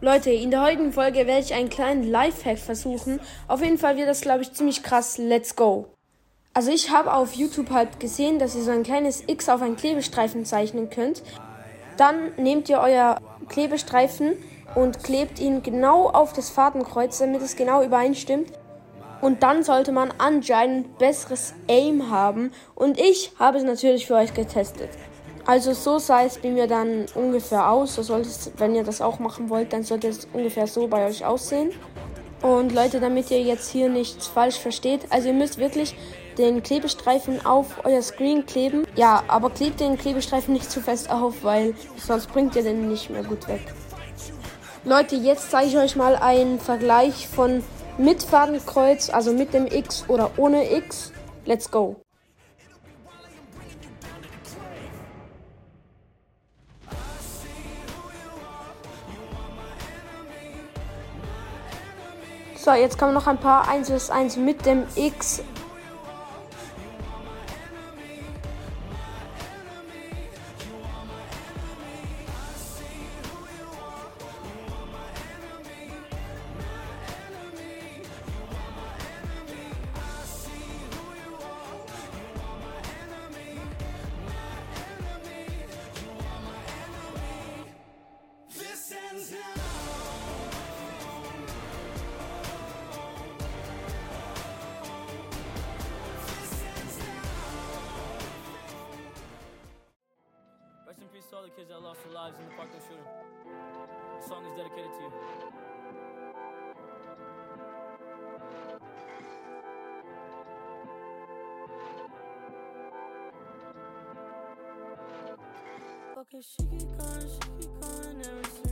Leute, in der heutigen Folge werde ich einen kleinen Lifehack versuchen. Auf jeden Fall wird das, glaube ich, ziemlich krass. Let's go. Also ich habe auf YouTube halt gesehen, dass ihr so ein kleines X auf einen Klebestreifen zeichnen könnt. Dann nehmt ihr euer Klebestreifen und klebt ihn genau auf das Fadenkreuz, damit es genau übereinstimmt. Und dann sollte man anscheinend besseres Aim haben. Und ich habe es natürlich für euch getestet. Also so sah es bei mir dann ungefähr aus. So sollte es, wenn ihr das auch machen wollt, dann sollte es ungefähr so bei euch aussehen. Und Leute, damit ihr jetzt hier nichts falsch versteht, also ihr müsst wirklich den Klebestreifen auf euer Screen kleben. Ja, aber klebt den Klebestreifen nicht zu fest auf, weil sonst bringt ihr den nicht mehr gut weg. Leute, jetzt zeige ich euch mal einen Vergleich von mit Fadenkreuz, also mit dem X oder ohne X. Let's go. So, jetzt kommen noch ein paar. 1 1 mit dem X Rest in peace to all the kids that lost their lives in the Parkland shooting. The song is dedicated to you. Okay, she keep calling, she keep single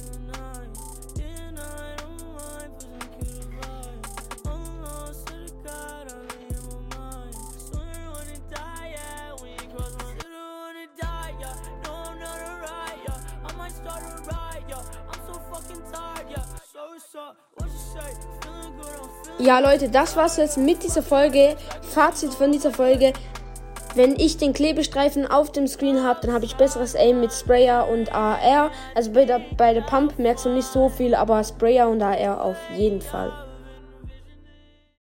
I might start a riot, yeah. I'm so fucking tired, yeah. So what's up? What you say? Feeling good, I'm feeling Ja, Leute, das war's jetzt mit dieser Folge. Fazit von dieser Folge. Wenn ich den Klebestreifen auf dem Screen habe, dann habe ich besseres Aim mit Sprayer und AR. Also bei der, bei der Pump merkst du nicht so viel, aber Sprayer und AR auf jeden Fall.